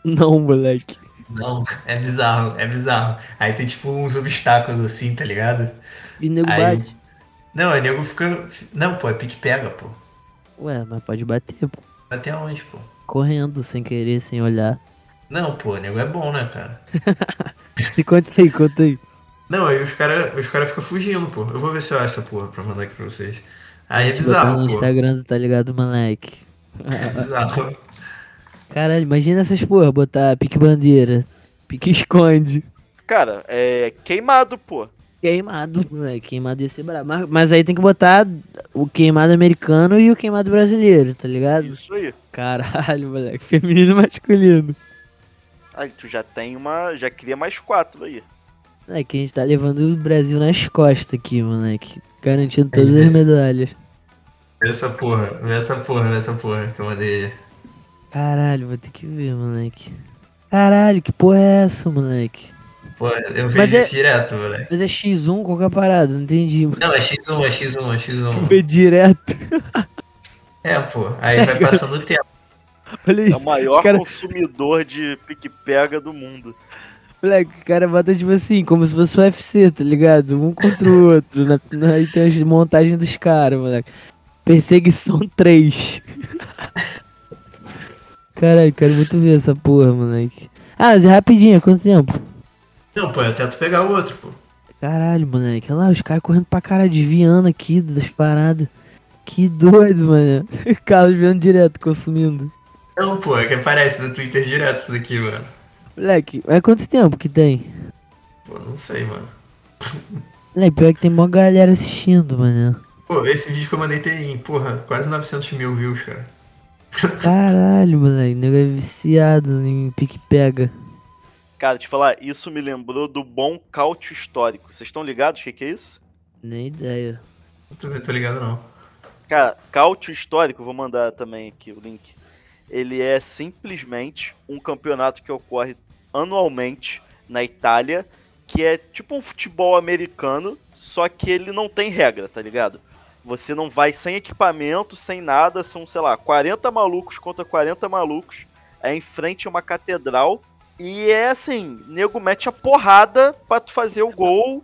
Não, moleque. Não, é bizarro, é bizarro. Aí tem tipo uns obstáculos assim, tá ligado? E nego Aí- bate. Não, aí nego fica. Não, pô, é pique-pega, pô. Ué, mas pode bater, pô. Até onde, pô? Correndo, sem querer, sem olhar. Não, pô, nego é bom, né, cara? (laughs) E conta aí, conta aí. Não, aí os caras os cara ficam fugindo, pô. Eu vou ver se eu acho essa porra pra mandar aqui pra vocês. Aí é Te botar bizarro, no pô. Instagram, tá ligado, moleque? (laughs) É bizarro. Caralho, imagina essas porra, botar pique bandeira, pique esconde. Cara, é queimado, pô. Queimado, moleque, queimado ia ser brabo. Mas, mas aí tem que botar o queimado americano e o queimado brasileiro, tá ligado? Isso aí. Caralho, moleque, feminino e masculino. Aí tu já tem uma. Já cria mais quatro aí. É que a gente tá levando o Brasil nas costas aqui, moleque. Garantindo todas as medalhas. Vê essa porra, vê essa porra, vê essa porra que eu mandei. Caralho, vou ter que ver, moleque. Caralho, que porra é essa, moleque? Pô, eu vejo Mas é- isso direto, moleque. Mas é X1 qualquer parada, não entendi, mano. Não, é X1, é X1, é Tu X1. vê direto. (laughs) É, pô. Aí vai passando o (laughs) tempo. Olha É isso. o maior cara- consumidor de pique-pega do mundo. Moleque, o cara bota tipo assim, como se fosse o UFC, tá ligado? Um contra o outro. Na, na, aí tem as montagens dos caras, moleque. Perseguição (laughs) 3. Caralho, quero muito ver essa porra, moleque. Ah, mas é rapidinho, é quanto tempo? Não, pô, até tu pegar o outro, pô. Caralho, moleque. Olha lá, os caras correndo pra caralho, desviando aqui das paradas. Que doido, mano. (laughs) Carlos vendo direto, consumindo. Não, pô, é que aparece no Twitter direto isso daqui, mano. Moleque, mas quanto tempo que tem? Pô, não sei, mano. Moleque, pior que tem mó galera assistindo, mano. Pô, esse vídeo que eu mandei tem, porra, quase 900 mil views, cara. Caralho, moleque. Nego é viciado em pique-pega. Cara, te falar, isso me lembrou do bom cálcio histórico. Vocês estão ligados o que, que é isso? Nem ideia. Não tô, tô ligado, não. Cara, cálcio histórico, vou mandar também aqui o link. Ele é simplesmente um campeonato que ocorre anualmente na Itália, que é tipo um futebol americano, só que ele não tem regra, tá ligado? Você não vai sem equipamento, sem nada, são, sei lá, 40 malucos contra 40 malucos, é em frente a uma catedral, e é assim, nego mete a porrada pra tu fazer o gol,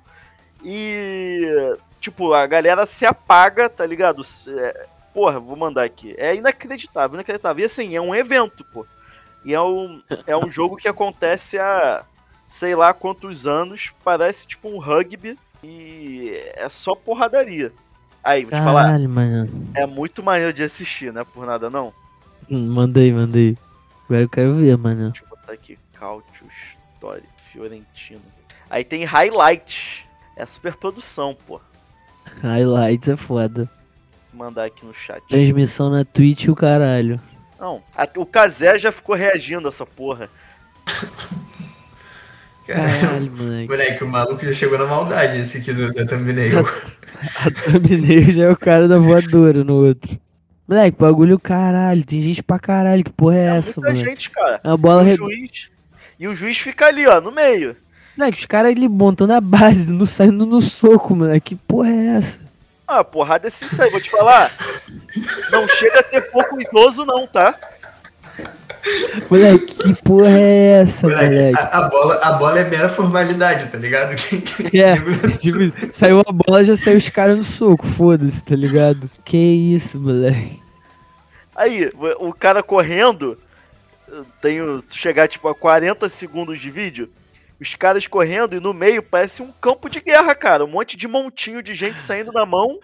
e tipo, a galera se apaga, tá ligado? É, porra, vou mandar aqui. É inacreditável, inacreditável. E assim, é um evento, pô. E é um, é um jogo que acontece há sei lá quantos anos. Parece tipo um rugby. E é só porradaria. Aí, vou te falar. Caralho, mano. É muito maneiro de assistir, não é por nada não. Hum, Mandei, mandei. Agora eu quero ver, mano. Deixa eu botar aqui. Cálcio Story Fiorentino. Aí tem highlight. É super produção, pô. Highlights é foda. Vou mandar aqui no chat. Transmissão na Twitch e o caralho. Não, a- o Kazé já ficou reagindo a essa porra. Caralho, moleque. Moleque, o maluco já chegou na maldade esse aqui do, da thumbnail. (laughs) A thumbnail já é o cara da voadora no outro. Moleque, bagulho caralho. Tem gente pra caralho. Que porra é, É essa, muita moleque? gente, cara. A bola E o redonda. juiz. E o juiz fica ali, ó, no meio. Moleque, os caras ali montando a base, não saindo no soco, moleque. Que porra é essa? Ah, porrada é sincera, vou te falar. Não chega a ter pouco idoso, não, tá? Moleque, que porra é essa, Moleque, moleque? a, a bola, a bola é mera formalidade, tá ligado? (laughs) É, (laughs) tipo, saiu a bola, já saiu os caras no soco, foda-se, tá ligado? Que isso, moleque. Aí, o cara correndo, tenho chegar tipo a 40 segundos de vídeo, os caras correndo e no meio parece um campo de guerra, cara. Um monte de montinho de gente saindo na mão,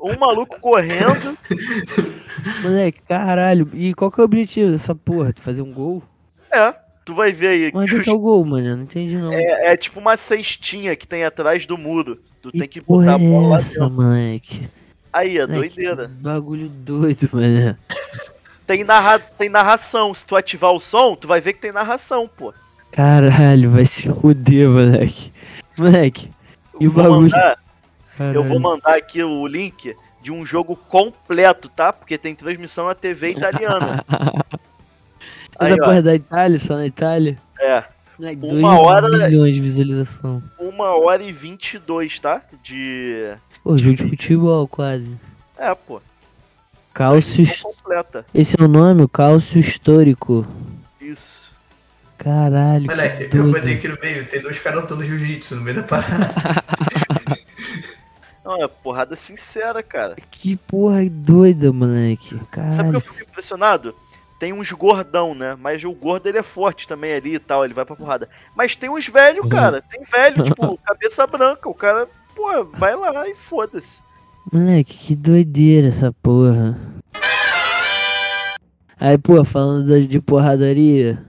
um maluco correndo. (laughs) Moleque, caralho. E qual que é o objetivo dessa porra? Tu fazer um gol? É, tu vai ver aí. que Onde é os- que é o gol, mano? Eu não entendi não. é, é tipo uma cestinha que tem atrás do muro. Tu tem que botar a bola é lá essa, dentro. moleque? Aí, é Moleque, doideira. que Bagulho doido, mano. Tem, narra... tem narração. Se tu ativar o som, tu vai ver que tem narração, pô. Caralho, vai se fuder, moleque. Moleque, E o bagulho? mandar- eu vou mandar aqui o link de um jogo completo, tá? Porque tem transmissão na TV italiana. (laughs) Essa ó, porra é da Itália, só na Itália? é. Moleque, Uma dois hora- milhões de visualização. Uma hora e 22, tá? De. Pô, jogo de futebol quase. É, pô. Cálcio. Completa. Esse é o nome? O cálcio histórico. Isso. Caralho. Moleque, que eu botei aqui no meio, tem dois caras lutando jiu-jitsu no meio da parada. (laughs) Não, é porrada sincera, cara. Que porra doida, moleque. Sabe o que Caralho. eu fico impressionado? Tem uns gordão, né? Mas o gordo ele é forte também ali e tal, ele vai pra porrada. Mas tem uns velhos, Uhum. cara. Tem velho, tipo, (laughs) cabeça branca. O cara, pô, vai lá e foda-se. Moleque, que doideira essa porra. Aí, pô, falando de porradaria,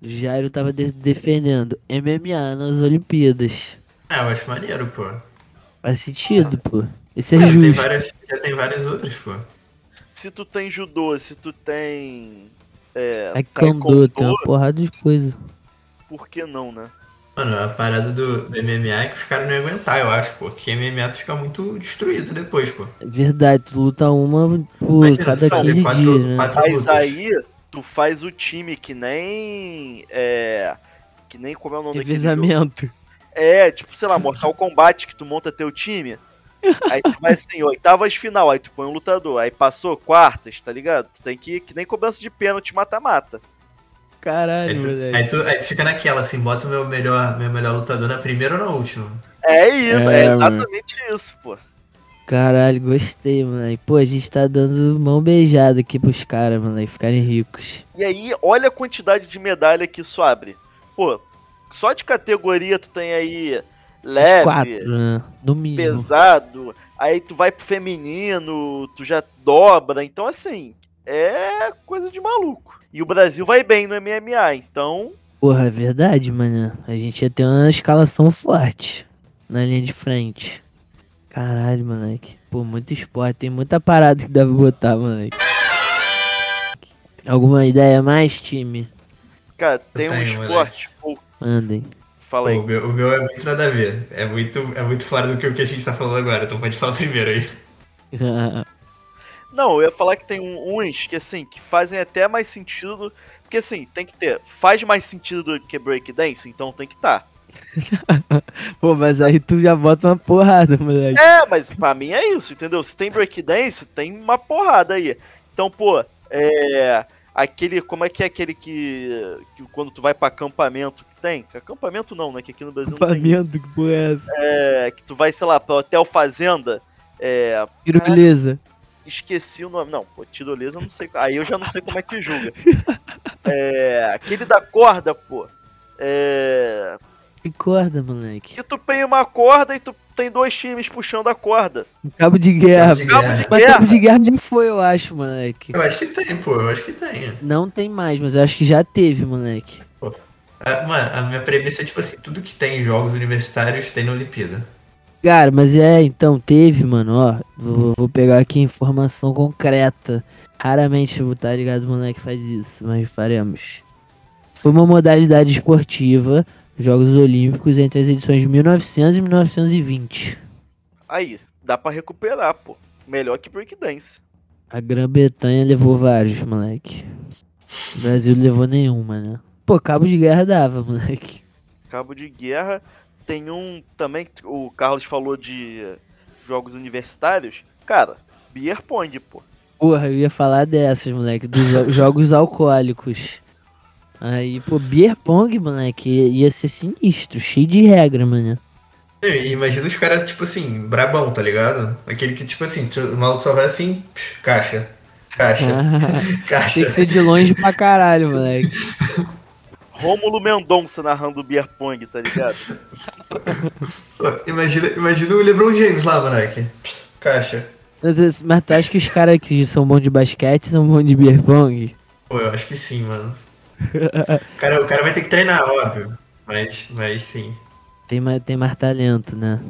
Jairo tava de- defendendo MMA nas Olimpíadas. Ah, eu acho maneiro, pô. Faz sentido, pô. Isso é, É, tem justo. várias, já tem várias outras, pô. Se tu tem judô, se tu tem. É, Taekwondo, tem uma porrada de coisa. por que não, né? Mano, a parada do, do MMA é que os caras não iam aguentar, eu acho, pô. Que MMA tu fica muito destruído depois, pô. É verdade, tu luta uma por Imagina, cada tu fazer 15 quatro- dias, né? quatro- Mas lutas. aí, tu faz o time que nem. É. Que nem como é o nome? Revezamento. É, tipo, sei lá, Mortal Kombat que tu monta teu time. Aí tu vai assim, oitavas final, aí tu põe um lutador. Aí passou quartas, tá ligado? Tu tem que ir, que nem cobrança de pênalti mata-mata. Caralho, Aí tu, moleque. aí, tu, aí tu fica naquela, assim, bota o meu melhor, meu melhor lutador na primeira ou na última. É isso, é, É, mano. exatamente isso, pô. Caralho, gostei, moleque. Pô, a gente tá dando mão beijada aqui pros caras, moleque, ficarem ricos. E aí, olha a quantidade de medalha que isso abre. Pô, só de categoria tu tem aí Os leve, quatro, né? No mínimo. pesado, aí tu vai pro feminino, tu já dobra. Então, assim, é coisa de maluco. E o Brasil vai bem no MMA, então. Porra, é verdade, mano. A gente ia ter uma escalação forte na linha de frente. Caralho, moleque. Pô, muito esporte. Tem muita parada que dá pra botar, moleque. Alguma ideia a mais, time? Cara, tem um tenho, esporte. Pô, Mandem. fala aí. O, meu, o meu é muito nada a ver. É muito, é muito fora do que o que a gente tá falando agora, então pode falar primeiro aí. (laughs) Não, eu ia falar que tem uns que, assim, que fazem até mais sentido. Porque, assim, tem que ter. Faz mais sentido do que breakdance, então tem que estar. (laughs) Pô, mas aí tu já bota uma porrada, moleque. É, mas pra mim é isso, entendeu? Se tem breakdance, tem uma porrada aí. Então, pô, é. Aquele. Como é que é aquele que. que quando tu vai pra acampamento que tem? Acampamento não, né? Que aqui no Brasil não tem. Acampamento, que porra é essa? É, que tu vai, sei lá, pra Hotel Fazenda. É. Esqueci o nome. Não, pô, tirolesa eu não sei. Aí eu já não sei como é que julga. (laughs) É. Aquele da corda, pô. É. Que corda, moleque. Que tu pega uma corda e tu tem dois times puxando a corda. Um Cabo de guerra. Cabo de guerra. de Mas cabo de guerra já foi, eu acho, moleque. Eu acho que tem, pô, eu acho que tem. Não tem mais, mas eu acho que já teve, moleque. Ah, Mano, a minha premissa é tipo assim, tudo que tem em jogos universitários tem na Olimpíada. Cara, mas é, então, teve, mano, ó. Vou, vou pegar aqui informação concreta. Raramente vou estar ligado, moleque, faz isso, mas faremos. Foi uma modalidade esportiva, Jogos Olímpicos, entre as edições de 1900 e 1920. Aí, dá pra recuperar, pô. Melhor que breakdance. A Grã-Bretanha levou vários, moleque. O Brasil não levou nenhuma, né? Pô, cabo de guerra dava, (laughs) moleque. Cabo de guerra. Tem um também, que o Carlos falou de jogos universitários. Cara, beer pong, pô. Porra, eu ia falar dessas, moleque, dos jo- (laughs) jogos alcoólicos. Aí, pô, beer pong, moleque, ia ser sinistro, cheio de regra, mano. E imagina os caras, tipo assim, brabão, tá ligado? Aquele que, tipo assim, o maluco só vai assim, psh, caixa, caixa, (laughs) Tem caixa. que ser de longe pra caralho, moleque. (laughs) Rômulo Mendonça narrando beer pong, tá ligado? (laughs) Imagina, imagina o LeBron James lá, moleque. Caixa. Mas, mas tu acha que os caras que são bons de basquete são bons de beer pong? Pô, eu acho que sim, mano. O cara, o cara vai ter que treinar, óbvio. Mas, mas sim. Tem mais, tem mais talento, né?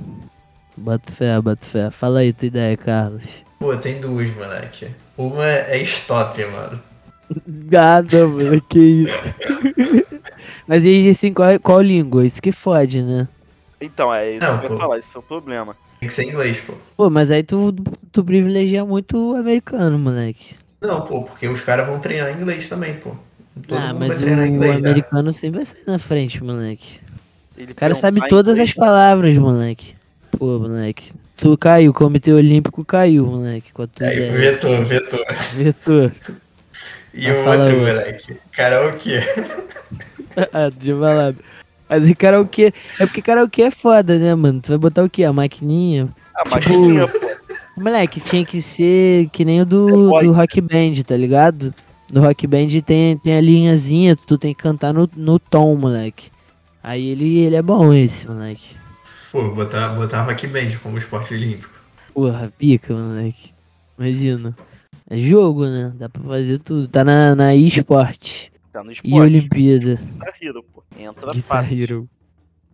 Bota fé, bota fé. Fala aí tua ideia, Carlos. Pô, tem duas, moleque. Uma é stop, mano. Gada, mano, que isso. Mas e aí, assim, qual, qual língua? Isso que fode, né? Então, é isso Não, que eu pô. ia falar, esse é o problema. Tem que ser inglês, pô. Pô, mas aí tu, tu privilegia muito o americano, moleque. Não, pô, porque os caras vão treinar inglês também, pô. Todo ah, mundo mas vai o, treinar inglês, né? americano sempre vai sair na frente, moleque. Ele O cara sabe todas as palavras, moleque. Pô, moleque. Tu caiu, o Comitê Olímpico caiu, moleque, com a tua Aí, ideia. vetou, vetou. Vetor. E Mas o fala outro, moleque. Karaokê. (laughs) ah, tinha falado. Mas e karaokê. É porque karaokê é foda, né, mano? Tu vai botar o quê? A maquininha? Mas Tipo, tinha, pô. Moleque, tinha que ser que nem o do, The do Rock Band, tá ligado? No Rock Band tem, tem a linhazinha, tu tem que cantar no, no tom, moleque. Aí ele, ele é bom esse, moleque. Pô, botar, botar rock band como esporte olímpico. Porra, pica, moleque. Imagina. É jogo, né? Dá pra fazer tudo. Tá na, na eSport. Tá no E esporte. Olimpíada. Guitar Hero, pô. Entra Guitar fácil. Hero.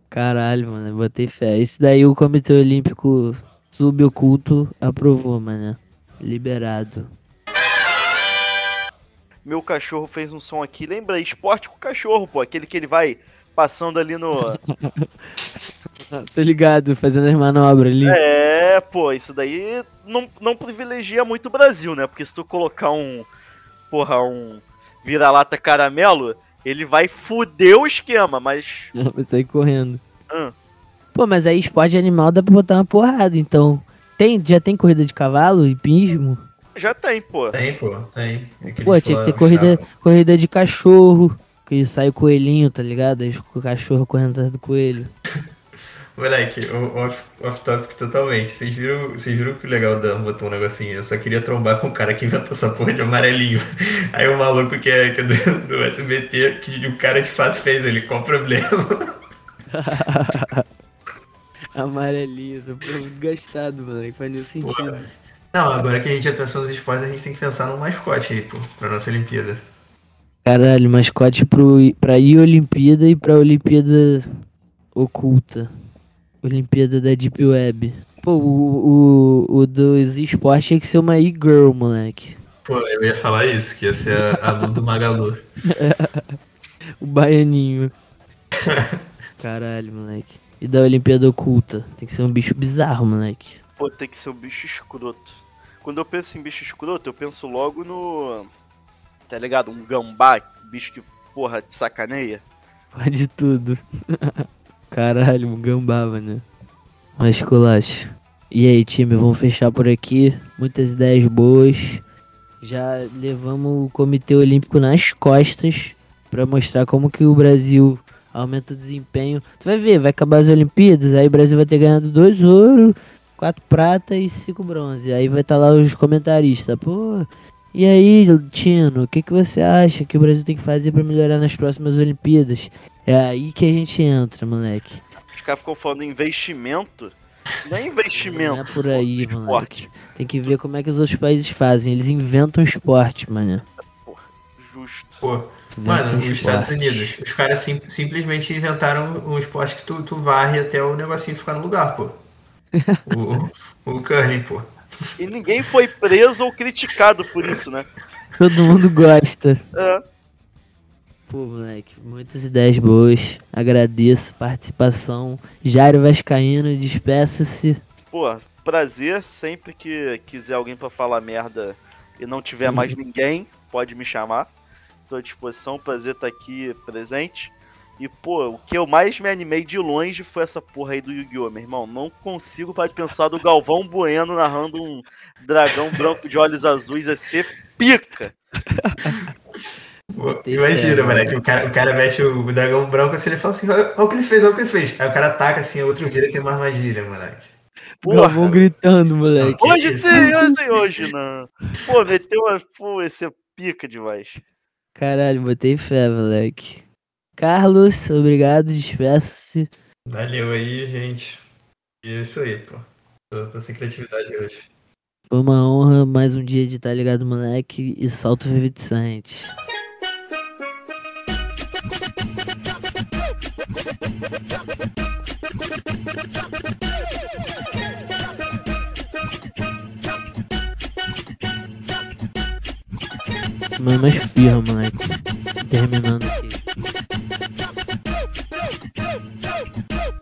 Caralho, mano, eu botei fé. Esse daí o Comitê Olímpico Suboculto aprovou, mano. Liberado. Meu cachorro fez um som aqui. Lembra? Esporte com cachorro, pô. Aquele que ele vai passando ali no. (laughs) Ah, (laughs) Tô ligado, fazendo as manobras ali. É, pô, isso daí não, não privilegia muito o Brasil, né? Porque se tu colocar um. Porra, um vira-lata caramelo, ele vai fuder o esquema, mas. (laughs) Vai sair correndo. Ah. Pô, mas aí esporte animal dá pra botar uma porrada, então. Tem, já tem corrida de cavalo, hipismo? Já tem, pô. Tem, pô, tem. Aqueles Pô, tinha que ter corrida, chato. corrida de cachorro. Que sai o coelhinho, tá ligado? Aí o cachorro correndo atrás do coelho. (laughs) Moleque, o- off, totalmente. Vocês viram, vocês viram que o legal da botou um negocinho? Eu só queria trombar com o cara que inventou essa porra de amarelinho. (laughs) Aí o maluco que é, que é do, do SBT, que o cara de fato fez ele, qual o problema? (laughs) Amarelinho, essa porra é gastado, mano. Faz nenhum sentido. Não, agora que a gente já pensou nos esportes, a gente tem que pensar num mascote aí, pô, pra nossa Olimpíada. Caralho, mascote pro, pra ir Olimpíada e pra Olimpíada oculta. Olimpíada da Deep Web. Pô, o, o, o dos esportes tinha que ser uma e-girl, moleque. Pô, eu ia falar isso, que ia ser a, a Lu do Magalu. (laughs) O baianinho. (laughs) Caralho, moleque. E da Olimpíada oculta? Tem que ser um bicho bizarro, moleque. Pô, tem que ser um bicho escroto. Quando eu penso em bicho escroto, eu penso logo no. Tá ligado? Um gambá, bicho que, porra, te sacaneia. Pode tudo. (laughs) Caralho, um gambá, mano. Mas colacho. E aí, time, vamos fechar por aqui. Muitas ideias boas. Já levamos o Comitê Olímpico nas costas pra mostrar como que o Brasil aumenta o desempenho. Tu vai ver, vai acabar as Olimpíadas, aí o Brasil vai ter ganhado dois ouro, quatro prata e cinco bronze. Aí vai estar lá os comentaristas. Pô, e aí, Tino, o que, que você acha que o Brasil tem que fazer pra melhorar nas próximas Olimpíadas? É aí que a gente entra, moleque. Os caras ficam falando investimento. Não é investimento. Não é por aí, pô, moleque. Tem que ver como é que os outros países fazem. Eles inventam esporte, mano. Justo. Pô, mano, os Estados Unidos, os caras sim- simplesmente inventaram um esporte que tu, tu varre até o negocinho ficar no lugar, pô. (laughs) O, o curling, pô. E ninguém foi preso ou criticado por isso, né? Todo mundo gosta. É. Pô, moleque, muitas ideias boas. Agradeço a participação. Jairo Vascaíno, despeça-se. Pô, prazer. Sempre que quiser alguém pra falar merda e não tiver Uhum. (laughs) mais ninguém, pode me chamar. Tô à disposição, prazer estar aqui presente. E, pô, o que eu mais me animei de longe foi essa porra aí do Yu-Gi-Oh!, meu irmão. Não consigo parar de pensar do Galvão Bueno narrando um dragão branco de olhos azuis. Ia ser pica. (laughs) Imagina, fé, moleque, o cara, o cara mete o dragão branco assim, ele fala assim, olha, olha o que ele fez, olha o que ele fez. Aí o cara ataca assim, outro vira e tem uma armadilha, moleque. Porra. Galvão gritando, moleque. Que Hoje sim, hoje hoje não. Pô, meteu uma. Pô, ia ser pica demais. Caralho, botei fé, moleque. Carlos, obrigado, despeça-se. Valeu aí, gente. E é isso aí, pô. Tô, tô sem criatividade hoje. Foi uma honra mais um dia de estar ligado, moleque, e salto vivificante. Mano, mais firma, moleque. Terminando.